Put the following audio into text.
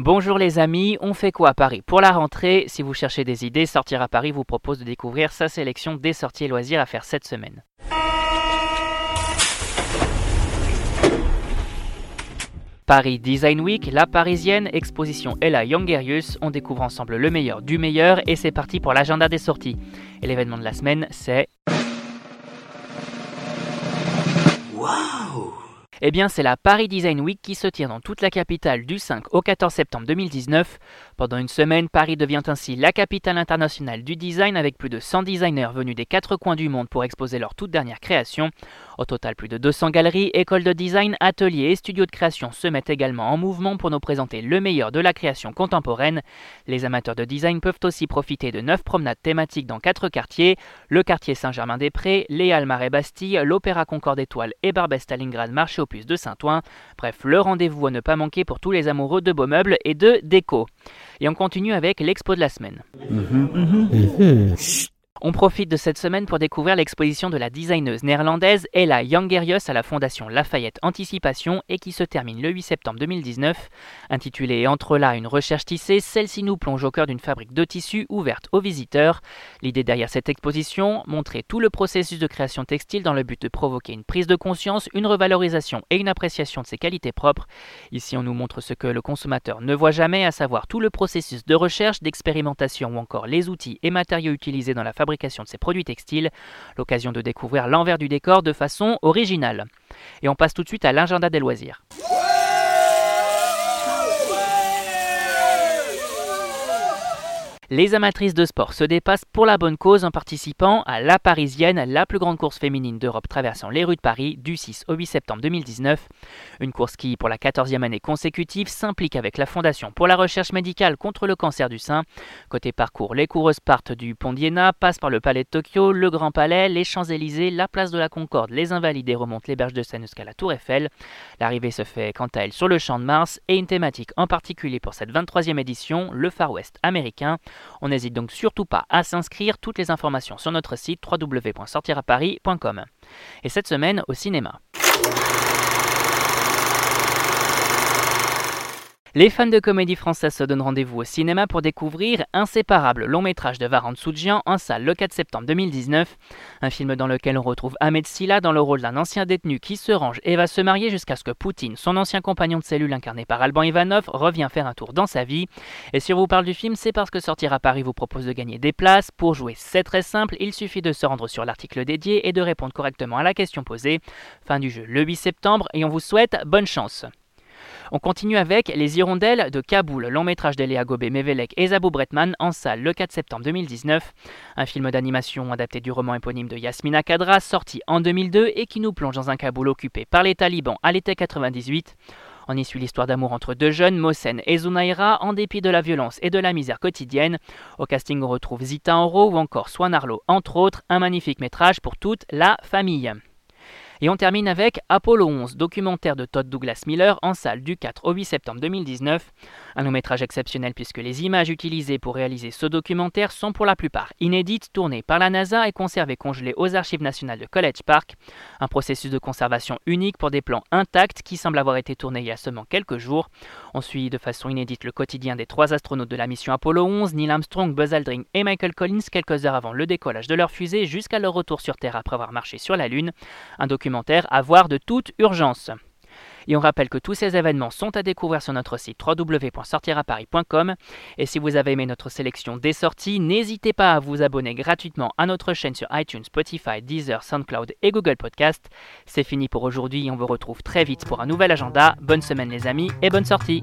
Bonjour les amis, on fait quoi à Paris? Pour la rentrée, si vous cherchez des idées, Sortir à Paris vous propose de découvrir sa sélection des sorties et loisirs à faire cette semaine. Paris Design Week, la parisienne, exposition Ella Youngerius, on découvre ensemble le meilleur du meilleur et c'est parti pour l'agenda des sorties. Et l'événement de la semaine, c'est Eh bien, c'est la Paris Design Week qui se tient dans toute la capitale du 5 au 14 septembre 2019. Pendant une semaine, Paris devient ainsi la capitale internationale du design avec plus de 100 designers venus des quatre coins du monde pour exposer leurs toutes dernières créations. Au total, plus de 200 galeries, écoles de design, ateliers et studios de création se mettent également en mouvement pour nous présenter le meilleur de la création contemporaine. Les amateurs de design peuvent aussi profiter de 9 promenades thématiques dans 4 quartiers le quartier Saint-Germain-des-Prés, les Halles Marais-Bastille, l'Opéra Concorde Étoile et Barbès Stalingrad Marché de Saint-Ouen. Bref, le rendez-vous à ne pas manquer pour tous les amoureux de beaux meubles et de déco. Et on continue avec l'expo de la semaine. Mhm. Mhm. Mhm. On profite de cette semaine pour découvrir l'exposition de la designeuse néerlandaise Ella Jangerius à la Fondation Lafayette Anticipation et qui se termine le 8 septembre 2019. Intitulée Entre là une recherche tissée, celle-ci nous plonge au cœur d'une fabrique de tissus ouverte aux visiteurs. L'idée derrière cette exposition, montrer tout le processus de création textile dans le but de provoquer une prise de conscience, une revalorisation et une appréciation de ses qualités propres. Ici, on nous montre ce que le consommateur ne voit jamais, à savoir tout le processus de recherche, d'expérimentation ou encore les outils et matériaux utilisés dans la fabrication de ces produits textiles, l'occasion de découvrir l'envers du décor de façon originale. Et on passe tout de suite à l'agenda des loisirs. Les amatrices de sport se dépassent pour la bonne cause en participant à La Parisienne, la plus grande course féminine d'Europe traversant les rues de Paris du 6 au 8 septembre 2019. Une course qui, pour la 14e année consécutive, s'implique avec la Fondation pour la recherche médicale contre le cancer du sein. Côté parcours, les coureuses partent du pont d'Iéna, passent par le palais de Tokyo, le Grand Palais, les Champs-Élysées, la place de la Concorde, les Invalides et remontent les berges de Seine jusqu'à la Tour Eiffel. L'arrivée se fait quant à elle sur le Champ de Mars et une thématique en particulier pour cette 23e édition, le Far West américain. On n'hésite donc surtout pas à s'inscrire, toutes les informations sur notre site www.sortiraparis.com. Et cette semaine au cinéma. Les fans de comédie française se donnent rendez-vous au cinéma pour découvrir Inséparable, long métrage de Varan Soudjian en salle le 4 septembre 2019. Un film dans lequel on retrouve Ahmed Silla dans le rôle d'un ancien détenu qui se range et va se marier jusqu'à ce que Poutine, son ancien compagnon de cellule incarné par Alban Ivanov, revient faire un tour dans sa vie. Et si on vous parle du film, c'est parce que Sortir à Paris vous propose de gagner des places. Pour jouer, c'est très simple, il suffit de se rendre sur l'article dédié et de répondre correctement à la question posée. Fin du jeu le 8 septembre et on vous souhaite bonne chance. On continue avec Les Hirondelles de Kaboul, long métrage d'Eléa Gobé, Mevelek et Zabou Bretman en salle le 4 septembre 2019. Un film d'animation adapté du roman éponyme de Yasmina Kadra, sorti en 2002 et qui nous plonge dans un Kaboul occupé par les talibans à l'été 98. On y suit l'histoire d'amour entre deux jeunes, Mohsen et Zunaira, en dépit de la violence et de la misère quotidienne. Au casting, on retrouve Zita Enro ou encore Swan Arlo, entre autres, un magnifique métrage pour toute la famille. Et on termine avec Apollo 11, documentaire de Todd Douglas Miller en salle du 4 au 8 septembre 2019. Un long métrage exceptionnel puisque les images utilisées pour réaliser ce documentaire sont pour la plupart inédites, tournées par la NASA et conservées congelées aux archives nationales de College Park. Un processus de conservation unique pour des plans intacts qui semblent avoir été tournés il y a seulement quelques jours. On suit de façon inédite le quotidien des trois astronautes de la mission Apollo 11, Neil Armstrong, Buzz Aldrin et Michael Collins quelques heures avant le décollage de leur fusée jusqu'à leur retour sur Terre après avoir marché sur la Lune. Un à voir de toute urgence. Et on rappelle que tous ces événements sont à découvrir sur notre site www.sortiraparis.com. Et si vous avez aimé notre sélection des sorties, n'hésitez pas à vous abonner gratuitement à notre chaîne sur iTunes, Spotify, Deezer, SoundCloud et Google Podcast. C'est fini pour aujourd'hui, on vous retrouve très vite pour un nouvel agenda. Bonne semaine les amis et bonne sortie